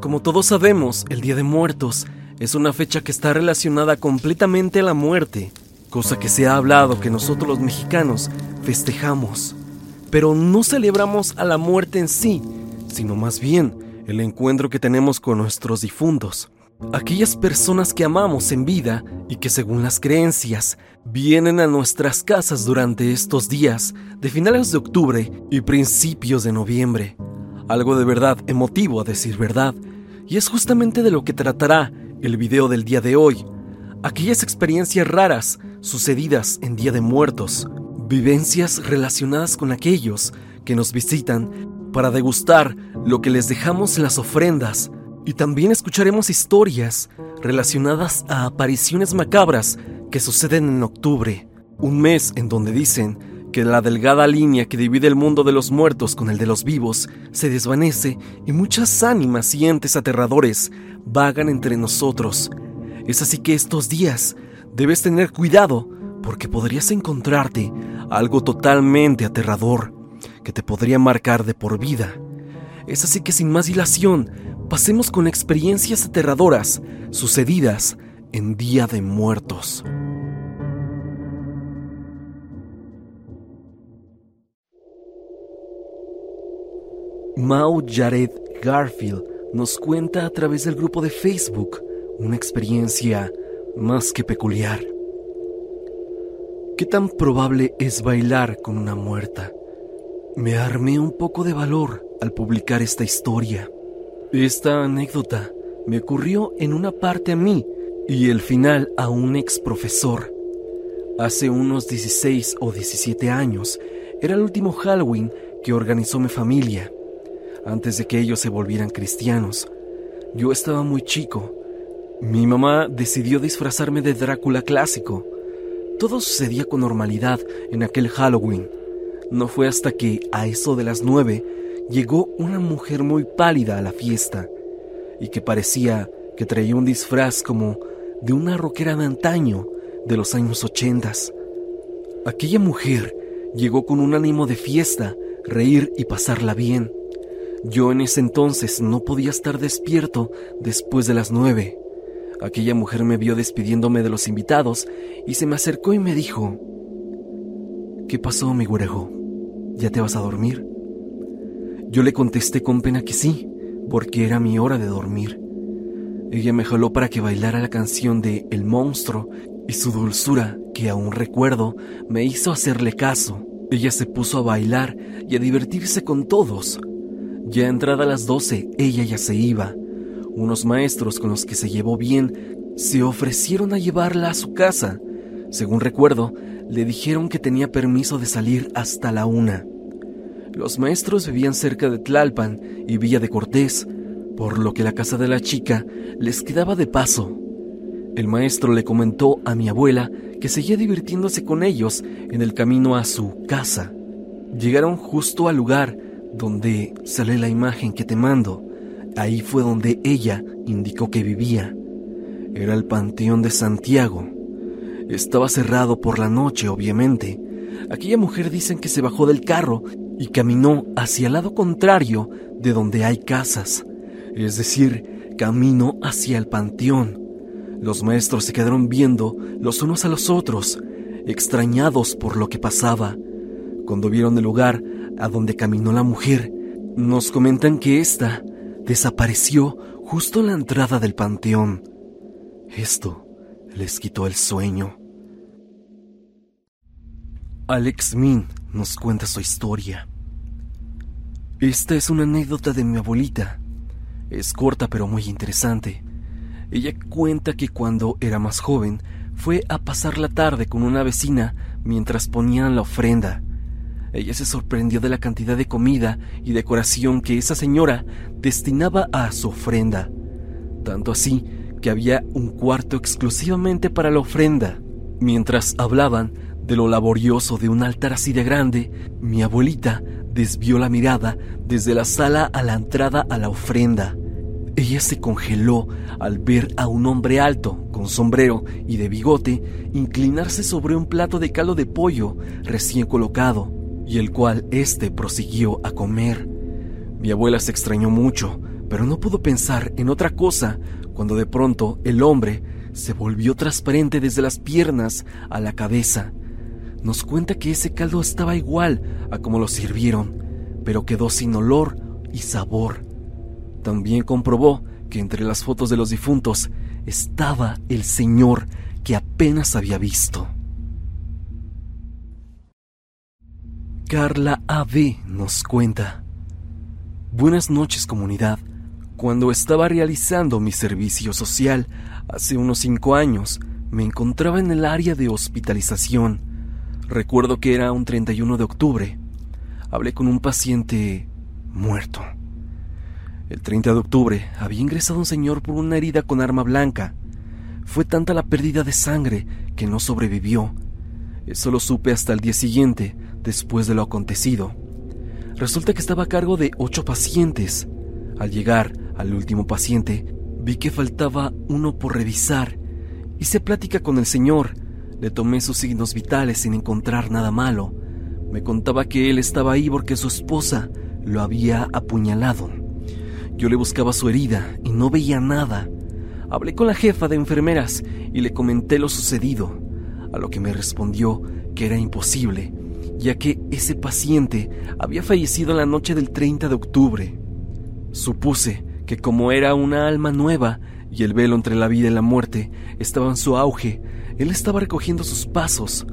Como todos sabemos, el Día de Muertos es una fecha que está relacionada completamente a la muerte, cosa que se ha hablado que nosotros los mexicanos festejamos. Pero no celebramos a la muerte en sí, sino más bien el encuentro que tenemos con nuestros difuntos. Aquellas personas que amamos en vida y que según las creencias vienen a nuestras casas durante estos días de finales de octubre y principios de noviembre. Algo de verdad emotivo a decir verdad, y es justamente de lo que tratará el video del día de hoy. Aquellas experiencias raras sucedidas en Día de Muertos, vivencias relacionadas con aquellos que nos visitan para degustar lo que les dejamos en las ofrendas. Y también escucharemos historias relacionadas a apariciones macabras que suceden en octubre, un mes en donde dicen que la delgada línea que divide el mundo de los muertos con el de los vivos se desvanece y muchas ánimas y entes aterradores vagan entre nosotros. Es así que estos días debes tener cuidado porque podrías encontrarte algo totalmente aterrador que te podría marcar de por vida. Es así que sin más dilación, pasemos con experiencias aterradoras sucedidas en Día de Muertos. Mau Jared Garfield nos cuenta a través del grupo de Facebook una experiencia más que peculiar. ¿Qué tan probable es bailar con una muerta? Me armé un poco de valor al publicar esta historia. Esta anécdota me ocurrió en una parte a mí y el final a un ex profesor. Hace unos 16 o 17 años era el último Halloween que organizó mi familia antes de que ellos se volvieran cristianos. Yo estaba muy chico. Mi mamá decidió disfrazarme de Drácula clásico. Todo sucedía con normalidad en aquel Halloween. No fue hasta que, a eso de las nueve, llegó una mujer muy pálida a la fiesta y que parecía que traía un disfraz como de una roquera de antaño de los años ochentas. Aquella mujer llegó con un ánimo de fiesta, reír y pasarla bien. Yo en ese entonces no podía estar despierto después de las nueve. Aquella mujer me vio despidiéndome de los invitados y se me acercó y me dijo, ¿Qué pasó, mi güerejo? ¿Ya te vas a dormir? Yo le contesté con pena que sí, porque era mi hora de dormir. Ella me jaló para que bailara la canción de El monstruo y su dulzura, que aún recuerdo, me hizo hacerle caso. Ella se puso a bailar y a divertirse con todos, ya entrada las doce, ella ya se iba. Unos maestros con los que se llevó bien se ofrecieron a llevarla a su casa. Según recuerdo, le dijeron que tenía permiso de salir hasta la una. Los maestros vivían cerca de Tlalpan y Villa de Cortés, por lo que la casa de la chica les quedaba de paso. El maestro le comentó a mi abuela que seguía divirtiéndose con ellos en el camino a su casa. Llegaron justo al lugar donde sale la imagen que te mando. Ahí fue donde ella indicó que vivía. Era el Panteón de Santiago. Estaba cerrado por la noche, obviamente. Aquella mujer dicen que se bajó del carro y caminó hacia el lado contrario de donde hay casas. Es decir, camino hacia el panteón. Los maestros se quedaron viendo los unos a los otros, extrañados por lo que pasaba. Cuando vieron el lugar, a donde caminó la mujer, nos comentan que ésta desapareció justo en la entrada del panteón. Esto les quitó el sueño. Alex Min nos cuenta su historia. Esta es una anécdota de mi abuelita. Es corta pero muy interesante. Ella cuenta que cuando era más joven fue a pasar la tarde con una vecina mientras ponían la ofrenda ella se sorprendió de la cantidad de comida y decoración que esa señora destinaba a su ofrenda. Tanto así que había un cuarto exclusivamente para la ofrenda. Mientras hablaban de lo laborioso de un altar así de grande, mi abuelita desvió la mirada desde la sala a la entrada a la ofrenda. Ella se congeló al ver a un hombre alto, con sombrero y de bigote, inclinarse sobre un plato de caldo de pollo recién colocado y el cual éste prosiguió a comer. Mi abuela se extrañó mucho, pero no pudo pensar en otra cosa cuando de pronto el hombre se volvió transparente desde las piernas a la cabeza. Nos cuenta que ese caldo estaba igual a como lo sirvieron, pero quedó sin olor y sabor. También comprobó que entre las fotos de los difuntos estaba el señor que apenas había visto. Carla A.B. nos cuenta. Buenas noches comunidad. Cuando estaba realizando mi servicio social hace unos cinco años, me encontraba en el área de hospitalización. Recuerdo que era un 31 de octubre. Hablé con un paciente muerto. El 30 de octubre había ingresado un señor por una herida con arma blanca. Fue tanta la pérdida de sangre que no sobrevivió. Eso lo supe hasta el día siguiente, después de lo acontecido. Resulta que estaba a cargo de ocho pacientes. Al llegar al último paciente, vi que faltaba uno por revisar. Hice plática con el señor. Le tomé sus signos vitales sin encontrar nada malo. Me contaba que él estaba ahí porque su esposa lo había apuñalado. Yo le buscaba su herida y no veía nada. Hablé con la jefa de enfermeras y le comenté lo sucedido, a lo que me respondió que era imposible, ya que ese paciente había fallecido la noche del 30 de octubre. Supuse que como era una alma nueva y el velo entre la vida y la muerte estaba en su auge, él estaba recogiendo sus pasos.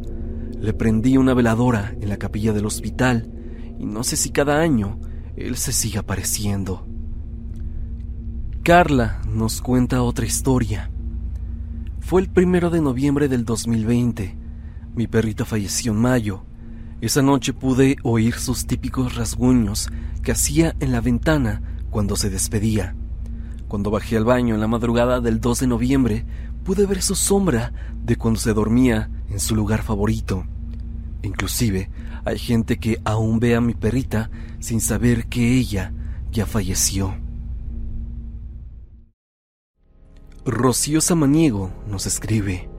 Le prendí una veladora en la capilla del hospital y no sé si cada año él se sigue apareciendo. Carla nos cuenta otra historia. Fue el primero de noviembre del 2020. Mi perrita falleció en mayo. Esa noche pude oír sus típicos rasguños que hacía en la ventana cuando se despedía. Cuando bajé al baño en la madrugada del 2 de noviembre, pude ver su sombra de cuando se dormía en su lugar favorito. Inclusive, hay gente que aún ve a mi perrita sin saber que ella ya falleció. Rocío Samaniego nos escribe.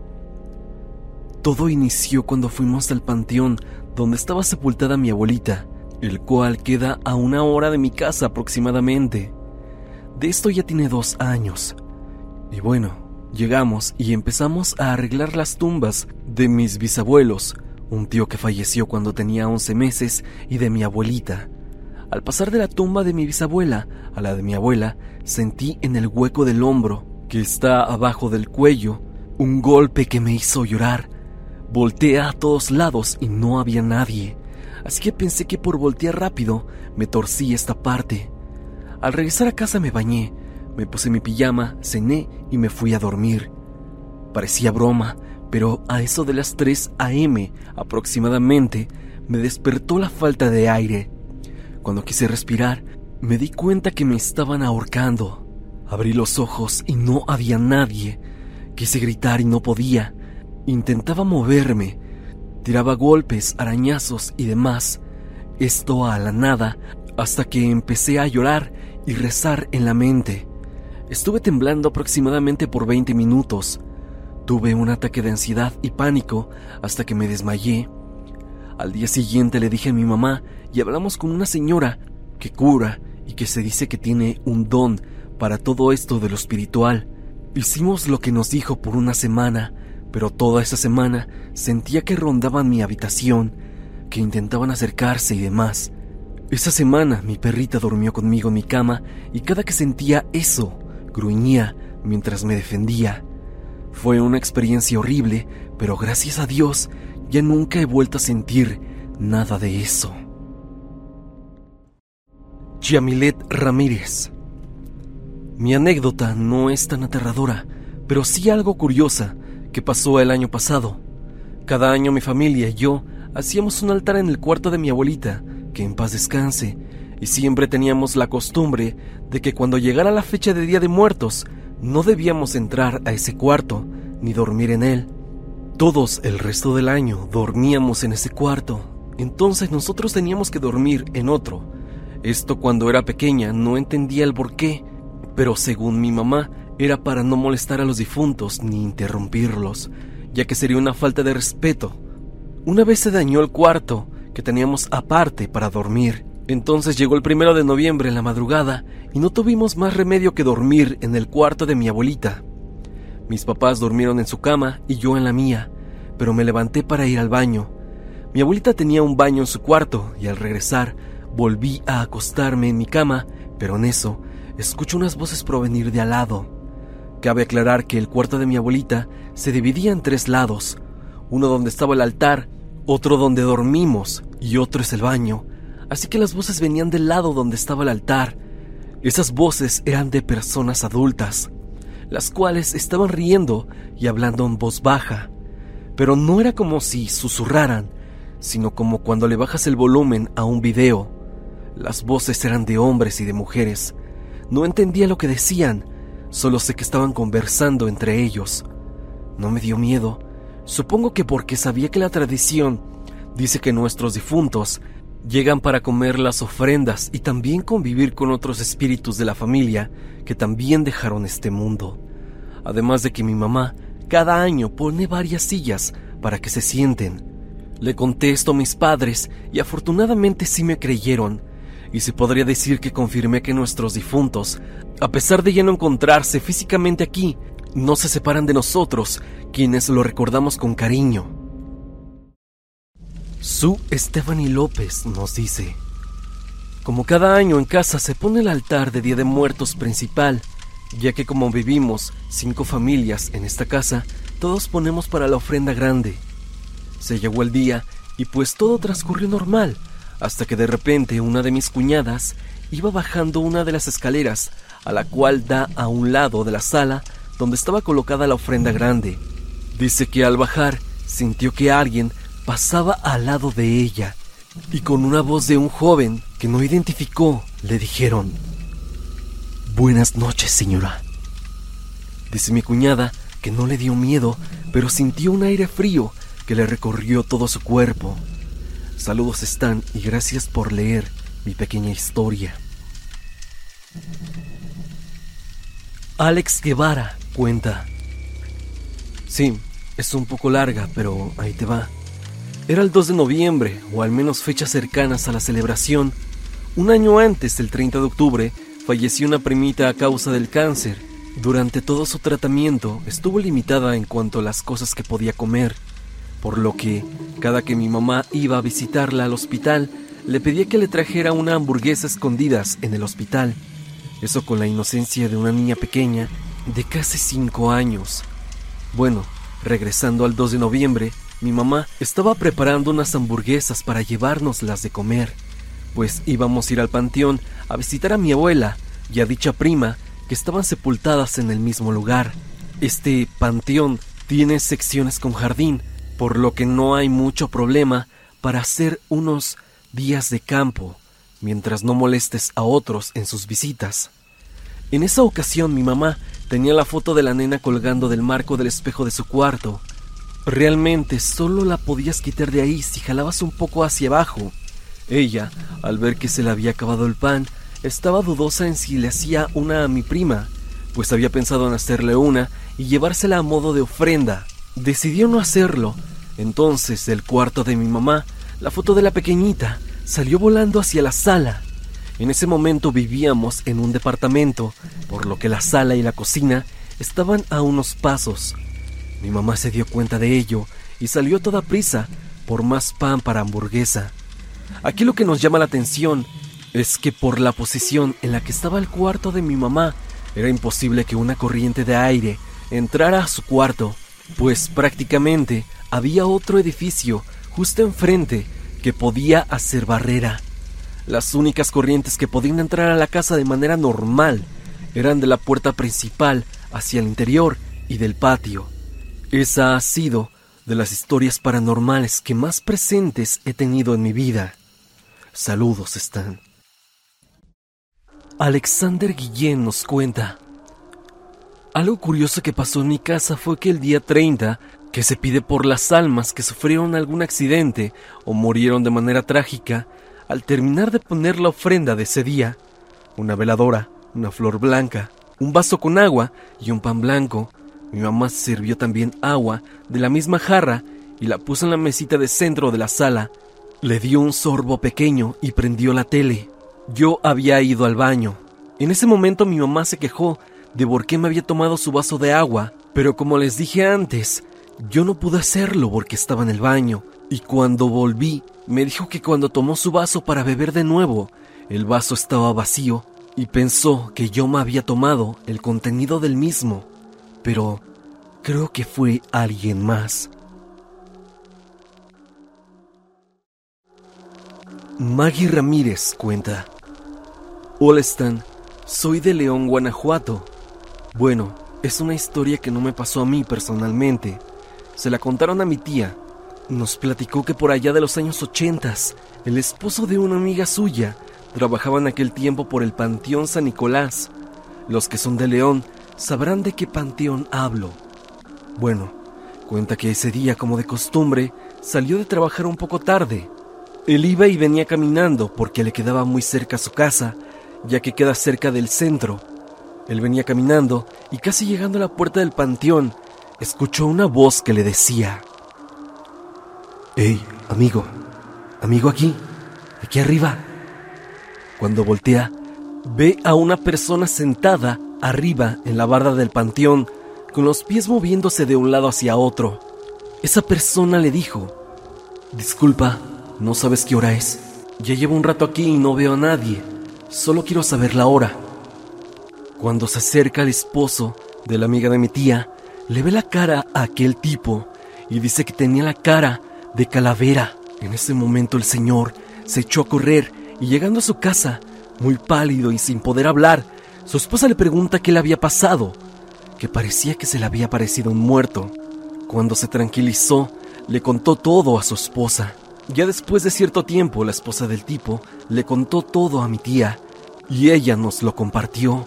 Todo inició cuando fuimos al panteón donde estaba sepultada mi abuelita el cual queda a una hora de mi casa aproximadamente. De esto ya tiene dos años. Y bueno, llegamos y empezamos a arreglar las tumbas de mis bisabuelos, un tío que falleció cuando tenía 11 meses y de mi abuelita. Al pasar de la tumba de mi bisabuela a la de mi abuela, sentí en el hueco del hombro, que está abajo del cuello, un golpe que me hizo llorar. Volteé a todos lados y no había nadie así que pensé que por voltear rápido me torcí esta parte. Al regresar a casa me bañé, me puse mi pijama, cené y me fui a dormir. Parecía broma, pero a eso de las 3 a.m. aproximadamente me despertó la falta de aire. Cuando quise respirar, me di cuenta que me estaban ahorcando. Abrí los ojos y no había nadie. Quise gritar y no podía. Intentaba moverme, Tiraba golpes, arañazos y demás, esto a la nada, hasta que empecé a llorar y rezar en la mente. Estuve temblando aproximadamente por 20 minutos. Tuve un ataque de ansiedad y pánico hasta que me desmayé. Al día siguiente le dije a mi mamá y hablamos con una señora que cura y que se dice que tiene un don para todo esto de lo espiritual. Hicimos lo que nos dijo por una semana pero toda esa semana sentía que rondaban mi habitación, que intentaban acercarse y demás. Esa semana mi perrita durmió conmigo en mi cama y cada que sentía eso, gruñía mientras me defendía. Fue una experiencia horrible, pero gracias a Dios ya nunca he vuelto a sentir nada de eso. Yamilet Ramírez Mi anécdota no es tan aterradora, pero sí algo curiosa que pasó el año pasado. Cada año mi familia y yo hacíamos un altar en el cuarto de mi abuelita, que en paz descanse, y siempre teníamos la costumbre de que cuando llegara la fecha de Día de Muertos, no debíamos entrar a ese cuarto ni dormir en él. Todos el resto del año dormíamos en ese cuarto, entonces nosotros teníamos que dormir en otro. Esto cuando era pequeña no entendía el por qué, pero según mi mamá, era para no molestar a los difuntos ni interrumpirlos, ya que sería una falta de respeto. Una vez se dañó el cuarto que teníamos aparte para dormir Entonces llegó el primero de noviembre en la madrugada y no tuvimos más remedio que dormir en el cuarto de mi abuelita. Mis papás durmieron en su cama y yo en la mía, pero me levanté para ir al baño. Mi abuelita tenía un baño en su cuarto y al regresar volví a acostarme en mi cama, pero en eso escucho unas voces provenir de al lado. Cabe aclarar que el cuarto de mi abuelita se dividía en tres lados, uno donde estaba el altar, otro donde dormimos y otro es el baño, así que las voces venían del lado donde estaba el altar. Esas voces eran de personas adultas, las cuales estaban riendo y hablando en voz baja, pero no era como si susurraran, sino como cuando le bajas el volumen a un video. Las voces eran de hombres y de mujeres. No entendía lo que decían, solo sé que estaban conversando entre ellos. No me dio miedo, supongo que porque sabía que la tradición dice que nuestros difuntos llegan para comer las ofrendas y también convivir con otros espíritus de la familia que también dejaron este mundo. Además de que mi mamá cada año pone varias sillas para que se sienten. Le contesto a mis padres y afortunadamente sí me creyeron, y se podría decir que confirmé que nuestros difuntos, a pesar de ya no encontrarse físicamente aquí, no se separan de nosotros, quienes lo recordamos con cariño. Su Stephanie López nos dice, como cada año en casa se pone el altar de Día de Muertos principal, ya que como vivimos cinco familias en esta casa, todos ponemos para la ofrenda grande. Se llegó el día y pues todo transcurrió normal, hasta que de repente una de mis cuñadas iba bajando una de las escaleras, a la cual da a un lado de la sala donde estaba colocada la ofrenda grande. Dice que al bajar sintió que alguien pasaba al lado de ella y con una voz de un joven que no identificó le dijeron, Buenas noches, señora. Dice mi cuñada que no le dio miedo, pero sintió un aire frío que le recorrió todo su cuerpo. Saludos están y gracias por leer mi pequeña historia. Alex Guevara cuenta. Sí, es un poco larga, pero ahí te va. Era el 2 de noviembre, o al menos fechas cercanas a la celebración. Un año antes del 30 de octubre, falleció una primita a causa del cáncer. Durante todo su tratamiento estuvo limitada en cuanto a las cosas que podía comer por lo que cada que mi mamá iba a visitarla al hospital, le pedía que le trajera una hamburguesa escondidas en el hospital. Eso con la inocencia de una niña pequeña de casi cinco años. Bueno, regresando al 2 de noviembre, mi mamá estaba preparando unas hamburguesas para llevárnoslas de comer, pues íbamos a ir al panteón a visitar a mi abuela y a dicha prima que estaban sepultadas en el mismo lugar. Este panteón tiene secciones con jardín, por lo que no hay mucho problema para hacer unos días de campo mientras no molestes a otros en sus visitas. En esa ocasión mi mamá tenía la foto de la nena colgando del marco del espejo de su cuarto. Realmente solo la podías quitar de ahí si jalabas un poco hacia abajo. Ella, al ver que se le había acabado el pan, estaba dudosa en si le hacía una a mi prima, pues había pensado en hacerle una y llevársela a modo de ofrenda. Decidió no hacerlo entonces, del cuarto de mi mamá, la foto de la pequeñita salió volando hacia la sala. En ese momento vivíamos en un departamento, por lo que la sala y la cocina estaban a unos pasos. Mi mamá se dio cuenta de ello y salió a toda prisa por más pan para hamburguesa. Aquí lo que nos llama la atención es que por la posición en la que estaba el cuarto de mi mamá, era imposible que una corriente de aire entrara a su cuarto, pues prácticamente había otro edificio justo enfrente que podía hacer barrera. Las únicas corrientes que podían entrar a la casa de manera normal eran de la puerta principal hacia el interior y del patio. Esa ha sido de las historias paranormales que más presentes he tenido en mi vida. Saludos están. Alexander Guillén nos cuenta. Algo curioso que pasó en mi casa fue que el día 30 que se pide por las almas que sufrieron algún accidente o murieron de manera trágica, al terminar de poner la ofrenda de ese día, una veladora, una flor blanca, un vaso con agua y un pan blanco, mi mamá sirvió también agua de la misma jarra y la puso en la mesita de centro de la sala. Le dio un sorbo pequeño y prendió la tele. Yo había ido al baño. En ese momento mi mamá se quejó de por qué me había tomado su vaso de agua, pero como les dije antes, yo no pude hacerlo porque estaba en el baño, y cuando volví me dijo que cuando tomó su vaso para beber de nuevo, el vaso estaba vacío y pensó que yo me había tomado el contenido del mismo, pero creo que fue alguien más. Maggie Ramírez cuenta. Hola Stan, soy de León, Guanajuato. Bueno, es una historia que no me pasó a mí personalmente. Se la contaron a mi tía. Nos platicó que por allá de los años ochentas, el esposo de una amiga suya trabajaba en aquel tiempo por el Panteón San Nicolás. Los que son de León sabrán de qué panteón hablo. Bueno, cuenta que ese día, como de costumbre, salió de trabajar un poco tarde. Él iba y venía caminando porque le quedaba muy cerca su casa, ya que queda cerca del centro. Él venía caminando y casi llegando a la puerta del panteón, escuchó una voz que le decía, Hey, amigo, amigo aquí, aquí arriba. Cuando voltea, ve a una persona sentada arriba en la barda del panteón, con los pies moviéndose de un lado hacia otro. Esa persona le dijo, Disculpa, no sabes qué hora es. Ya llevo un rato aquí y no veo a nadie. Solo quiero saber la hora. Cuando se acerca el esposo de la amiga de mi tía, le ve la cara a aquel tipo y dice que tenía la cara de calavera. En ese momento el señor se echó a correr y llegando a su casa, muy pálido y sin poder hablar, su esposa le pregunta qué le había pasado, que parecía que se le había parecido un muerto. Cuando se tranquilizó, le contó todo a su esposa. Ya después de cierto tiempo, la esposa del tipo le contó todo a mi tía y ella nos lo compartió.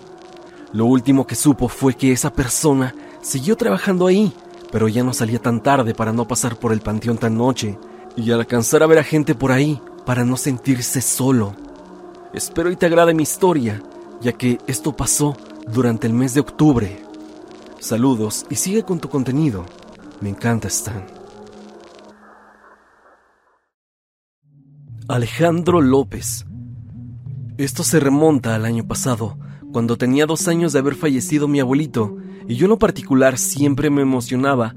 Lo último que supo fue que esa persona siguió trabajando ahí, pero ya no salía tan tarde para no pasar por el panteón tan noche y al alcanzar a ver a gente por ahí para no sentirse solo. Espero y te agrade mi historia, ya que esto pasó durante el mes de octubre. Saludos y sigue con tu contenido. Me encanta Stan. Alejandro López. Esto se remonta al año pasado, cuando tenía dos años de haber fallecido mi abuelito, y yo en lo particular siempre me emocionaba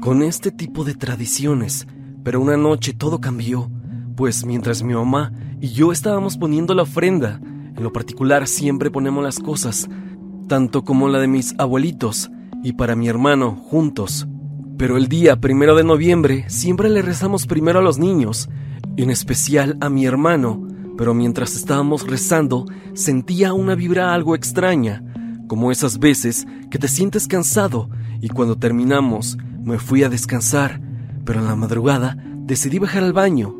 con este tipo de tradiciones, pero una noche todo cambió, pues mientras mi mamá y yo estábamos poniendo la ofrenda, en lo particular siempre ponemos las cosas, tanto como la de mis abuelitos y para mi hermano juntos. Pero el día primero de noviembre siempre le rezamos primero a los niños, en especial a mi hermano, pero mientras estábamos rezando sentía una vibra algo extraña, como esas veces que te sientes cansado y cuando terminamos me fui a descansar, pero en la madrugada decidí bajar al baño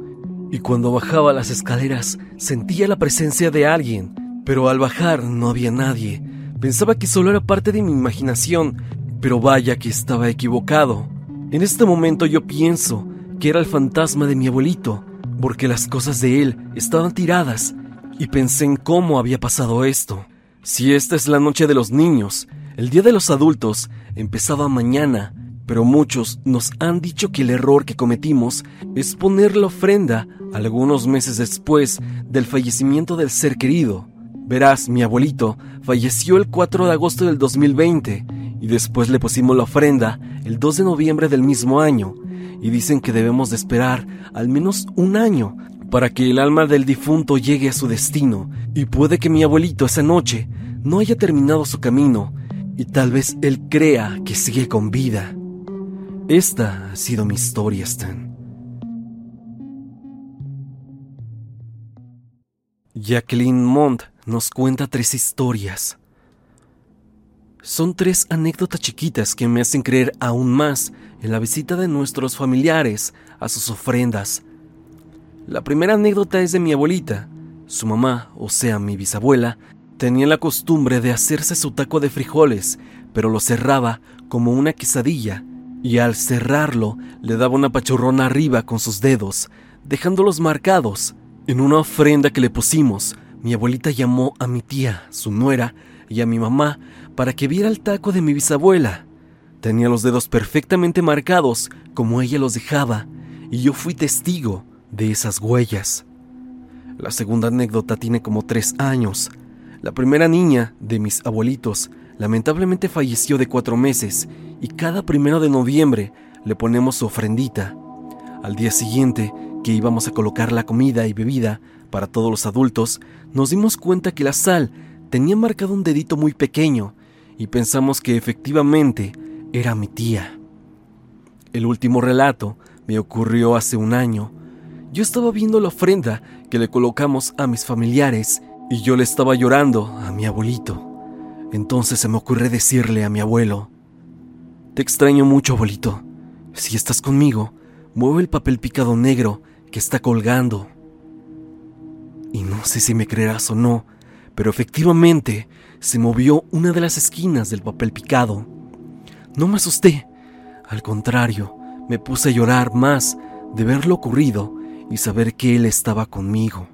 y cuando bajaba las escaleras sentía la presencia de alguien, pero al bajar no había nadie. Pensaba que solo era parte de mi imaginación, pero vaya que estaba equivocado. En este momento yo pienso que era el fantasma de mi abuelito, porque las cosas de él estaban tiradas y pensé en cómo había pasado esto. Si esta es la noche de los niños, el día de los adultos empezaba mañana, pero muchos nos han dicho que el error que cometimos es poner la ofrenda algunos meses después del fallecimiento del ser querido. Verás, mi abuelito falleció el 4 de agosto del 2020 y después le pusimos la ofrenda el 2 de noviembre del mismo año y dicen que debemos de esperar al menos un año para que el alma del difunto llegue a su destino y puede que mi abuelito esa noche no haya terminado su camino y tal vez él crea que sigue con vida. Esta ha sido mi historia, Stan. Jacqueline Mont nos cuenta tres historias. Son tres anécdotas chiquitas que me hacen creer aún más en la visita de nuestros familiares a sus ofrendas. La primera anécdota es de mi abuelita. Su mamá, o sea, mi bisabuela, tenía la costumbre de hacerse su taco de frijoles, pero lo cerraba como una quesadilla, y al cerrarlo le daba una pachurrona arriba con sus dedos, dejándolos marcados. En una ofrenda que le pusimos, mi abuelita llamó a mi tía, su nuera, y a mi mamá para que viera el taco de mi bisabuela. Tenía los dedos perfectamente marcados como ella los dejaba, y yo fui testigo, de esas huellas. La segunda anécdota tiene como tres años. La primera niña de mis abuelitos lamentablemente falleció de cuatro meses y cada primero de noviembre le ponemos su ofrendita. Al día siguiente, que íbamos a colocar la comida y bebida para todos los adultos, nos dimos cuenta que la sal tenía marcado un dedito muy pequeño y pensamos que efectivamente era mi tía. El último relato me ocurrió hace un año. Yo estaba viendo la ofrenda que le colocamos a mis familiares y yo le estaba llorando a mi abuelito. Entonces se me ocurrió decirle a mi abuelo, Te extraño mucho, abuelito. Si estás conmigo, mueve el papel picado negro que está colgando. Y no sé si me creerás o no, pero efectivamente se movió una de las esquinas del papel picado. No me asusté, al contrario, me puse a llorar más de ver lo ocurrido y saber que él estaba conmigo.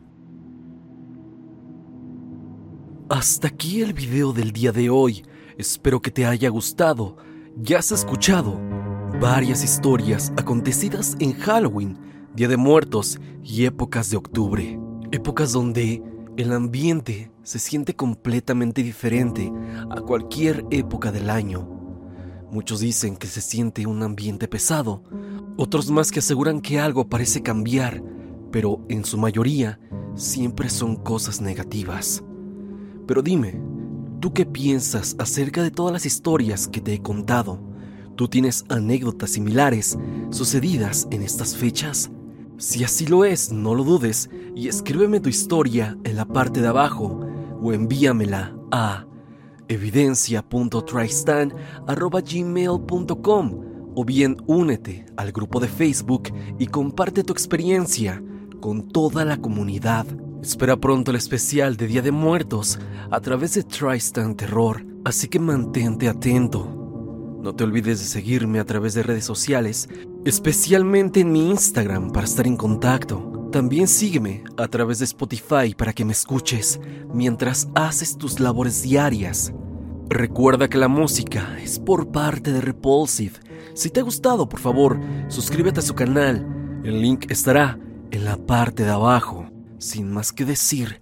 Hasta aquí el video del día de hoy. Espero que te haya gustado. Ya has escuchado varias historias acontecidas en Halloween, Día de Muertos y épocas de octubre. Épocas donde el ambiente se siente completamente diferente a cualquier época del año. Muchos dicen que se siente un ambiente pesado, otros más que aseguran que algo parece cambiar, pero en su mayoría siempre son cosas negativas. Pero dime, ¿tú qué piensas acerca de todas las historias que te he contado? ¿Tú tienes anécdotas similares sucedidas en estas fechas? Si así lo es, no lo dudes y escríbeme tu historia en la parte de abajo o envíamela a evidencia.tristan.gmail.com o bien únete al grupo de Facebook y comparte tu experiencia con toda la comunidad. Espera pronto el especial de Día de Muertos a través de Tristan Terror, así que mantente atento. No te olvides de seguirme a través de redes sociales, especialmente en mi Instagram para estar en contacto. También sígueme a través de Spotify para que me escuches mientras haces tus labores diarias. Recuerda que la música es por parte de Repulsive. Si te ha gustado, por favor, suscríbete a su canal. El link estará en la parte de abajo. Sin más que decir,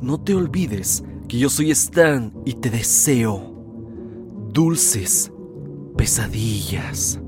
no te olvides que yo soy Stan y te deseo dulces pesadillas.